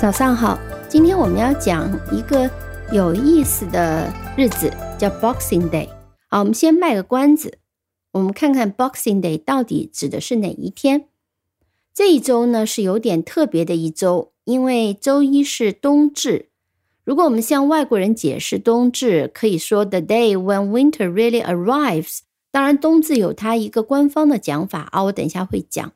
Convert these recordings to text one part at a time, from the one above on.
早上好，今天我们要讲一个有意思的日子，叫 Boxing Day。好，我们先卖个关子，我们看看 Boxing Day 到底指的是哪一天。这一周呢是有点特别的一周，因为周一是冬至。如果我们向外国人解释冬至，可以说 The day when winter really arrives。当然，冬至有它一个官方的讲法啊，我等一下会讲。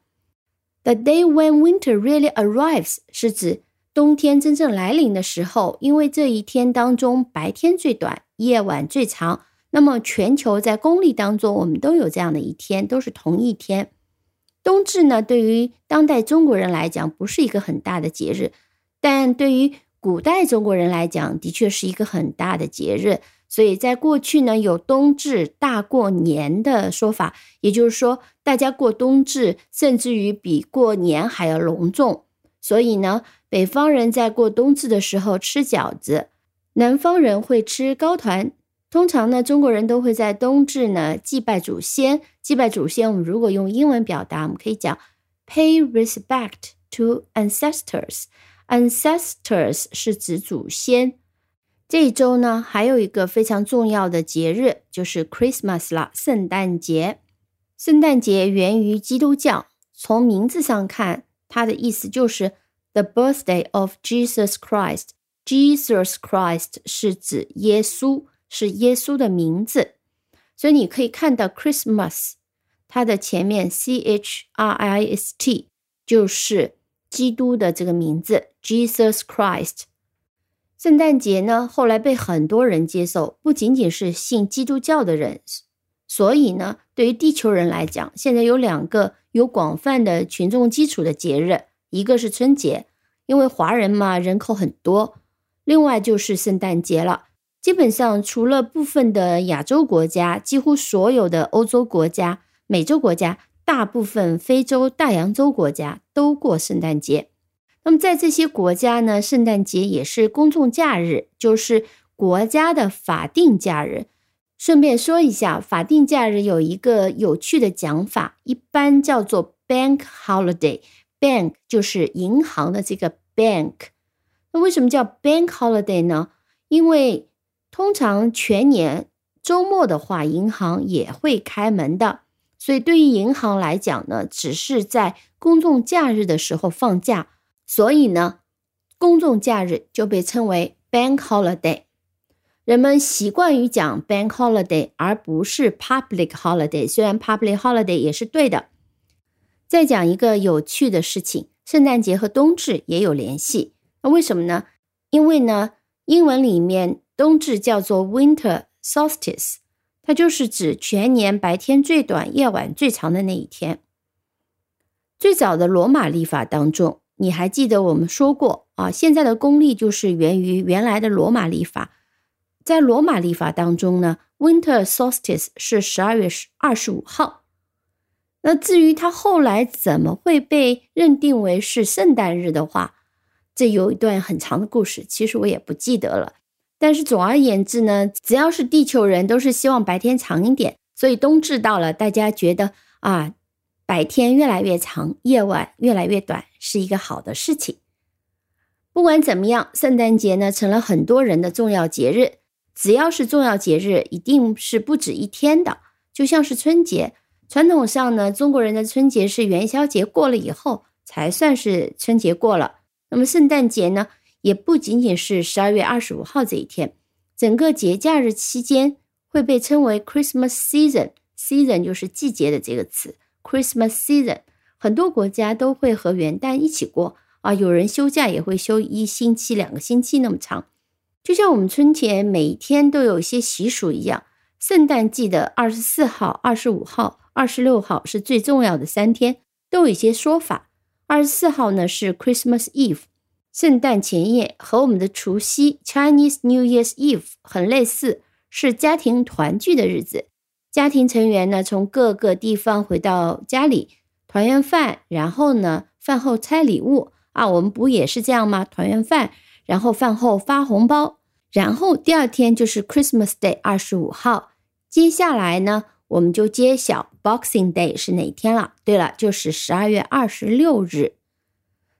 The day when winter really arrives 是指。冬天真正来临的时候，因为这一天当中白天最短，夜晚最长。那么全球在公历当中，我们都有这样的一天，都是同一天。冬至呢，对于当代中国人来讲，不是一个很大的节日，但对于古代中国人来讲，的确是一个很大的节日。所以在过去呢，有冬至大过年的说法，也就是说，大家过冬至，甚至于比过年还要隆重。所以呢。北方人在过冬至的时候吃饺子，南方人会吃糕团。通常呢，中国人都会在冬至呢祭拜祖先。祭拜祖先，我们如果用英文表达，我们可以讲 pay respect to ancestors。ancestors 是指祖先。这一周呢，还有一个非常重要的节日，就是 Christmas 了，圣诞节。圣诞节源于基督教，从名字上看，它的意思就是。The birthday of Jesus Christ. Jesus Christ 是指耶稣，是耶稣的名字。所以你可以看到 Christmas，它的前面 C H R I S T 就是基督的这个名字，Jesus Christ。圣诞节呢，后来被很多人接受，不仅仅是信基督教的人。所以呢，对于地球人来讲，现在有两个有广泛的群众基础的节日。一个是春节，因为华人嘛人口很多；另外就是圣诞节了。基本上除了部分的亚洲国家，几乎所有的欧洲国家、美洲国家、大部分非洲大洋洲国家都过圣诞节。那么在这些国家呢，圣诞节也是公众假日，就是国家的法定假日。顺便说一下，法定假日有一个有趣的讲法，一般叫做 Bank Holiday。Bank 就是银行的这个 bank，那为什么叫 bank holiday 呢？因为通常全年周末的话，银行也会开门的，所以对于银行来讲呢，只是在公众假日的时候放假，所以呢，公众假日就被称为 bank holiday。人们习惯于讲 bank holiday，而不是 public holiday。虽然 public holiday 也是对的。再讲一个有趣的事情，圣诞节和冬至也有联系。那为什么呢？因为呢，英文里面冬至叫做 Winter Solstice，它就是指全年白天最短、夜晚最长的那一天。最早的罗马历法当中，你还记得我们说过啊？现在的公历就是源于原来的罗马历法。在罗马历法当中呢，Winter Solstice 是十二月二十五号。那至于它后来怎么会被认定为是圣诞日的话，这有一段很长的故事，其实我也不记得了。但是总而言之呢，只要是地球人，都是希望白天长一点。所以冬至到了，大家觉得啊，白天越来越长，夜晚越来越短，是一个好的事情。不管怎么样，圣诞节呢成了很多人的重要节日。只要是重要节日，一定是不止一天的，就像是春节。传统上呢，中国人的春节是元宵节过了以后才算是春节过了。那么圣诞节呢，也不仅仅是十二月二十五号这一天，整个节假日期间会被称为 Christmas season，season 就是季节的这个词，Christmas season。很多国家都会和元旦一起过啊，有人休假也会休一星期、两个星期那么长，就像我们春节每天都有一些习俗一样。圣诞季的二十四号、二十五号。二十六号是最重要的三天，都有一些说法。二十四号呢是 Christmas Eve，圣诞前夜，和我们的除夕 Chinese New Year's Eve 很类似，是家庭团聚的日子。家庭成员呢从各个地方回到家里团圆饭，然后呢饭后拆礼物啊，我们不也是这样吗？团圆饭，然后饭后发红包，然后第二天就是 Christmas Day，二十五号。接下来呢？我们就揭晓 Boxing Day 是哪天了。对了，就是十二月二十六日。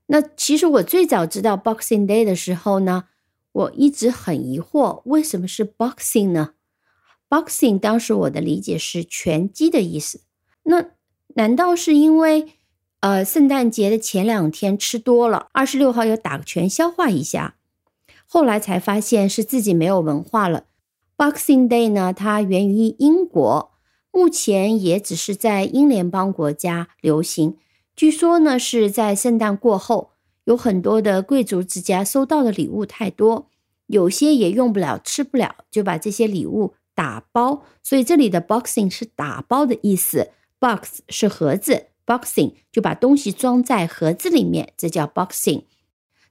那其实我最早知道 Boxing Day 的时候呢，我一直很疑惑，为什么是 Boxing 呢？Boxing 当时我的理解是拳击的意思。那难道是因为呃圣诞节的前两天吃多了，二十六号要打个拳消化一下？后来才发现是自己没有文化了。Boxing Day 呢，它源于英国，目前也只是在英联邦国家流行。据说呢，是在圣诞过后，有很多的贵族之家收到的礼物太多，有些也用不了、吃不了，就把这些礼物打包。所以这里的 Boxing 是打包的意思，Box 是盒子，Boxing 就把东西装在盒子里面，这叫 Boxing。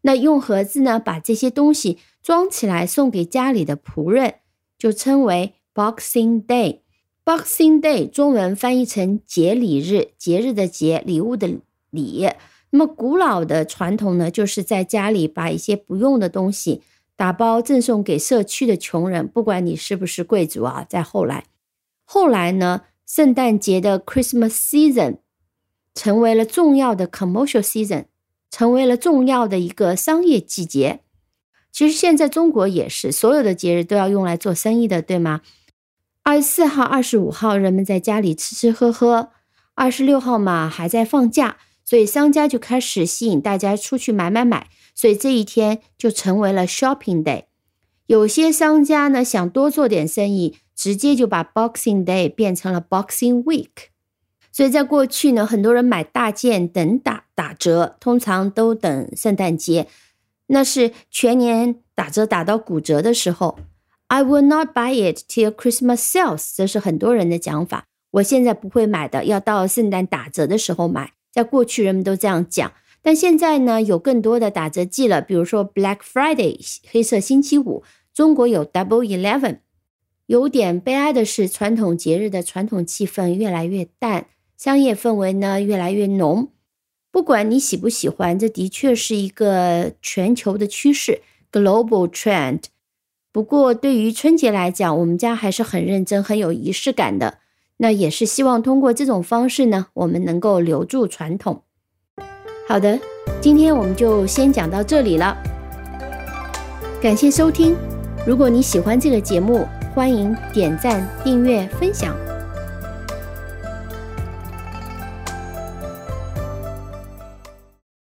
那用盒子呢，把这些东西装起来送给家里的仆人。就称为 Boxing Day。Boxing Day 中文翻译成节礼日，节日的节，礼物的礼。那么古老的传统呢，就是在家里把一些不用的东西打包赠送给社区的穷人，不管你是不是贵族啊。在后来，后来呢，圣诞节的 Christmas season 成为了重要的 commercial season，成为了重要的一个商业季节。其实现在中国也是，所有的节日都要用来做生意的，对吗？二十四号、二十五号，人们在家里吃吃喝喝；二十六号嘛，还在放假，所以商家就开始吸引大家出去买买买，所以这一天就成为了 shopping day。有些商家呢，想多做点生意，直接就把 Boxing Day 变成了 Boxing Week。所以在过去呢，很多人买大件等打打折，通常都等圣诞节。那是全年打折打到骨折的时候。I will not buy it till Christmas sales，这是很多人的讲法。我现在不会买的，要到圣诞打折的时候买。在过去人们都这样讲，但现在呢，有更多的打折季了，比如说 Black Friday，黑色星期五。中国有 Double Eleven。有点悲哀的是，传统节日的传统气氛越来越淡，商业氛围呢越来越浓。不管你喜不喜欢，这的确是一个全球的趋势 （global trend）。不过，对于春节来讲，我们家还是很认真、很有仪式感的。那也是希望通过这种方式呢，我们能够留住传统。好的，今天我们就先讲到这里了。感谢收听。如果你喜欢这个节目，欢迎点赞、订阅、分享。